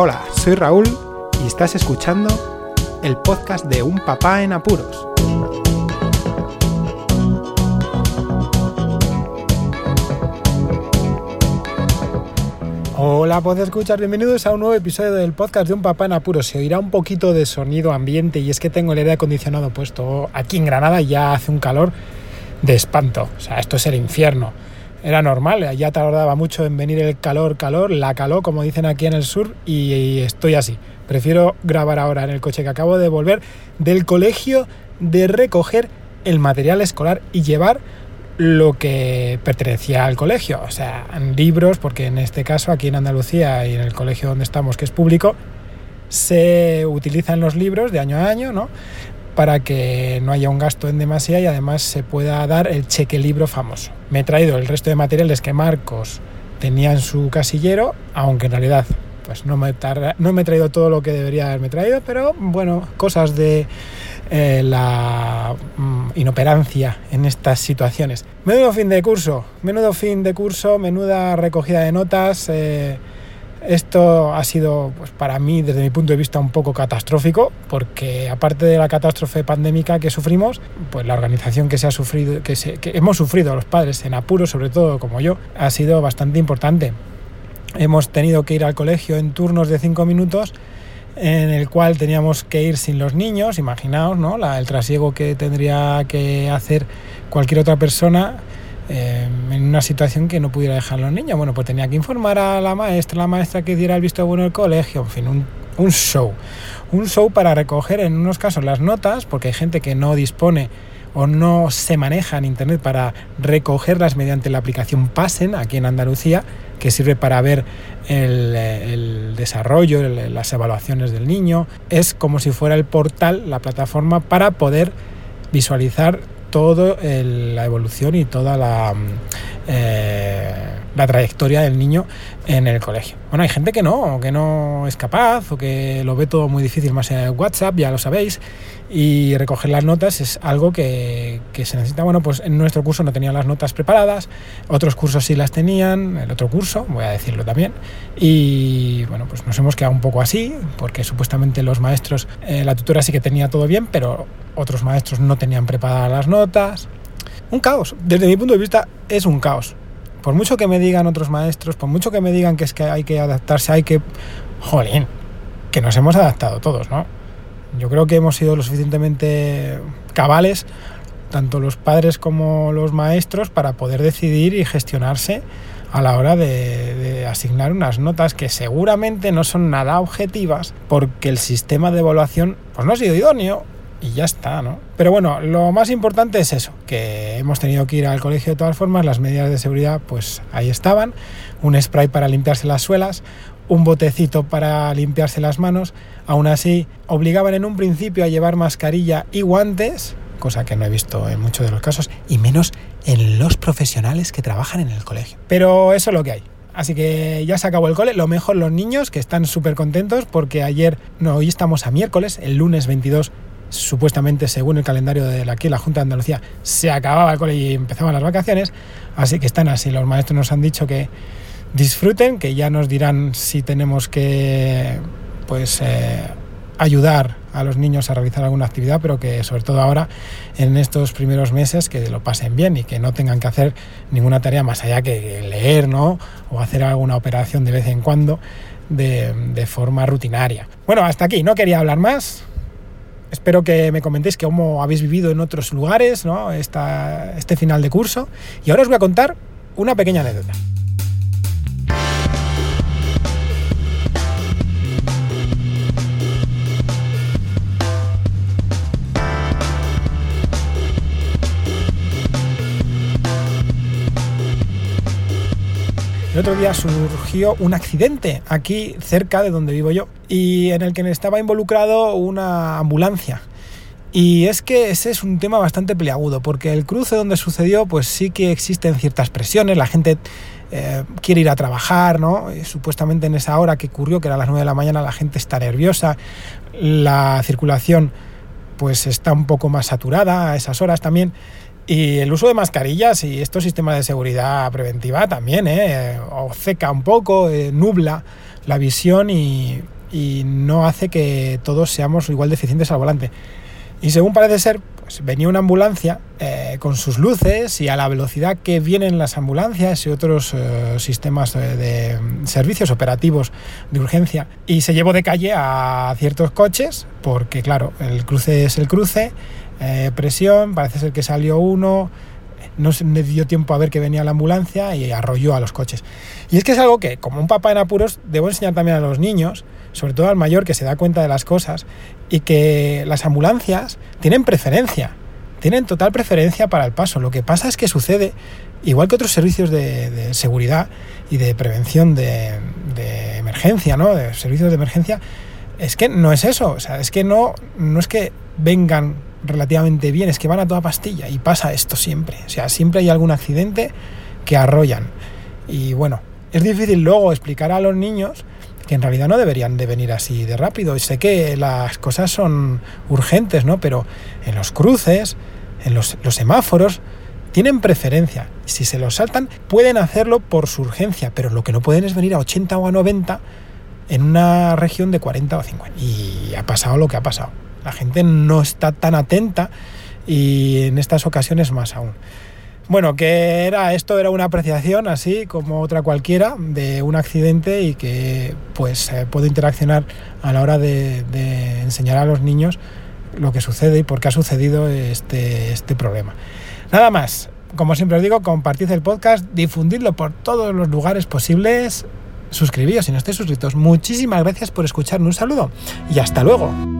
Hola, soy Raúl y estás escuchando el podcast de Un Papá en Apuros. Hola, pues escuchar, bienvenidos a un nuevo episodio del podcast de Un Papá en Apuros. Se oirá un poquito de sonido ambiente y es que tengo el aire acondicionado puesto aquí en Granada y ya hace un calor de espanto. O sea, esto es el infierno. Era normal, ya tardaba mucho en venir el calor, calor, la calor, como dicen aquí en el sur, y estoy así. Prefiero grabar ahora en el coche que acabo de volver del colegio de recoger el material escolar y llevar lo que pertenecía al colegio, o sea, libros, porque en este caso aquí en Andalucía y en el colegio donde estamos, que es público, se utilizan los libros de año a año, ¿no? Para que no haya un gasto en demasía y además se pueda dar el cheque libro famoso. Me he traído el resto de materiales que Marcos tenía en su casillero, aunque en realidad pues no me, he traído todo lo que debería haberme traído, pero bueno, cosas de eh, la mm, inoperancia en estas situaciones. Menudo fin de curso, menudo fin de curso, menuda recogida de notas. Eh, esto ha sido, pues, para mí, desde mi punto de vista, un poco catastrófico, porque aparte de la catástrofe pandémica que sufrimos, pues la organización que se ha sufrido, que, que hemos sufrido los padres en apuros, sobre todo como yo, ha sido bastante importante hemos tenido que ir al colegio en turnos de 5 minutos en el cual teníamos que ir sin los niños, imaginaos, ¿no? el trasiego que tendría que hacer cualquier otra persona eh, en una situación que no pudiera dejar los niños. Bueno, pues tenía que informar a la maestra, la maestra que diera el visto bueno del colegio, en fin, un, un show. Un show para recoger en unos casos las notas, porque hay gente que no dispone o no se maneja en Internet para recogerlas mediante la aplicación Pasen aquí en Andalucía, que sirve para ver el, desarrollo, las evaluaciones del niño. Es como si fuera el portal, la plataforma para poder visualizar toda la evolución y toda la, mm, eh, la trayectoria del niño en el colegio. Bueno, hay gente que no, que no es capaz o que lo ve todo muy difícil más en WhatsApp, ya lo sabéis, y recoger las notas es algo que, se necesita. Bueno, pues en nuestro curso no tenían las notas preparadas, otros cursos sí las tenían, el otro curso, voy a decirlo también, y bueno, pues nos hemos quedado un poco así, porque supuestamente los maestros, eh, la tutora sí que tenía todo bien, pero otros maestros no tenían preparadas las notas. Un caos, desde mi punto de vista es un caos. Por mucho que me digan otros maestros, por mucho que me digan que es que hay que adaptarse, hay que... Jolín, que nos hemos adaptado todos, ¿no? Yo creo que hemos sido lo suficientemente cabales, tanto los padres como los maestros, para poder decidir y gestionarse a la hora de, asignar unas notas que seguramente no son nada objetivas porque el sistema de evaluación pues no ha sido idóneo y ya está, ¿no? Pero bueno, lo más importante es eso, que hemos tenido que ir al colegio de todas formas, las medidas de seguridad pues ahí estaban, un spray para limpiarse las suelas, un botecito para limpiarse las manos, aún así obligaban en un principio a llevar mascarilla y guantes, cosa que no he visto en muchos de los casos, y menos en los profesionales que trabajan en el colegio. Pero eso es lo que hay. Así que ya se acabó el cole. Lo mejor los niños que están súper contentos porque ayer, no, hoy estamos a miércoles, el lunes 22 supuestamente según el calendario de aquí la Junta de Andalucía se acababa el cole y empezaban las vacaciones, así que están así. Los maestros nos han dicho que disfruten, que ya nos dirán si tenemos que pues eh, ayudar a los niños a realizar alguna actividad, pero que sobre todo ahora en estos primeros meses que lo pasen bien y que no tengan que hacer ninguna tarea más allá que leer, ¿no? O hacer alguna operación de vez en cuando de, de forma rutinaria. Bueno, hasta aquí, no quería hablar más. Espero que me comentéis cómo habéis vivido en otros lugares ¿no? Esta, este final de curso. Y ahora os voy a contar una pequeña anécdota. El otro día surgió un accidente aquí cerca de donde vivo yo y en el que estaba involucrado una ambulancia. Y es que ese es un tema bastante peleagudo, porque el cruce donde sucedió, pues sí que existen ciertas presiones, la gente eh, quiere ir a trabajar, ¿no? supuestamente en esa hora que ocurrió, que era las 9 de la mañana, la gente está nerviosa, la circulación pues está un poco más saturada a esas horas también. Y el uso de mascarillas y estos sistemas de seguridad preventiva también, ¿eh? o seca un poco, eh, nubla la visión y, y no hace que todos seamos igual deficientes al volante. Y según parece ser, pues venía una ambulancia eh, con sus luces y a la velocidad que vienen las ambulancias y otros eh, sistemas de, servicios operativos de urgencia. Y se llevó de calle a ciertos coches, porque claro, el cruce es el cruce, eh, presión, parece ser que salió uno, no se dio tiempo a ver que venía la ambulancia y arrolló a los coches. Y es que es algo que, como un papá en apuros, debo enseñar también a los niños, sobre todo al mayor que se da cuenta de las cosas, y que las ambulancias tienen preferencia, tienen total preferencia para el paso. Lo que pasa es que sucede, igual que otros servicios de, seguridad y de prevención de, de, emergencia, ¿no? De servicios de emergencia, es que no es eso, o sea, es que no, no es que vengan relativamente bien, es que van a toda pastilla y pasa esto siempre, o sea, siempre hay algún accidente que arrollan. Y bueno, es difícil luego explicar a los niños que en realidad no deberían de venir así de rápido. Y sé que las cosas son urgentes, ¿no? Pero en los cruces, en los, los semáforos, tienen preferencia. Si se los saltan, pueden hacerlo por su urgencia, pero lo que no pueden es venir a 80 o a 90 en una región de 40 o 50. Y ha pasado lo que ha pasado. La gente no está tan atenta y en estas ocasiones más aún. Bueno, que era esto era una apreciación así como otra cualquiera de un accidente y que pues eh, puedo interaccionar a la hora de, enseñar a los niños lo que sucede y por qué ha sucedido este, este problema. Nada más, como siempre os digo, compartid el podcast, difundidlo por todos los lugares posibles, suscribíos si no estáis suscritos. Muchísimas gracias por escucharme, un saludo y hasta luego.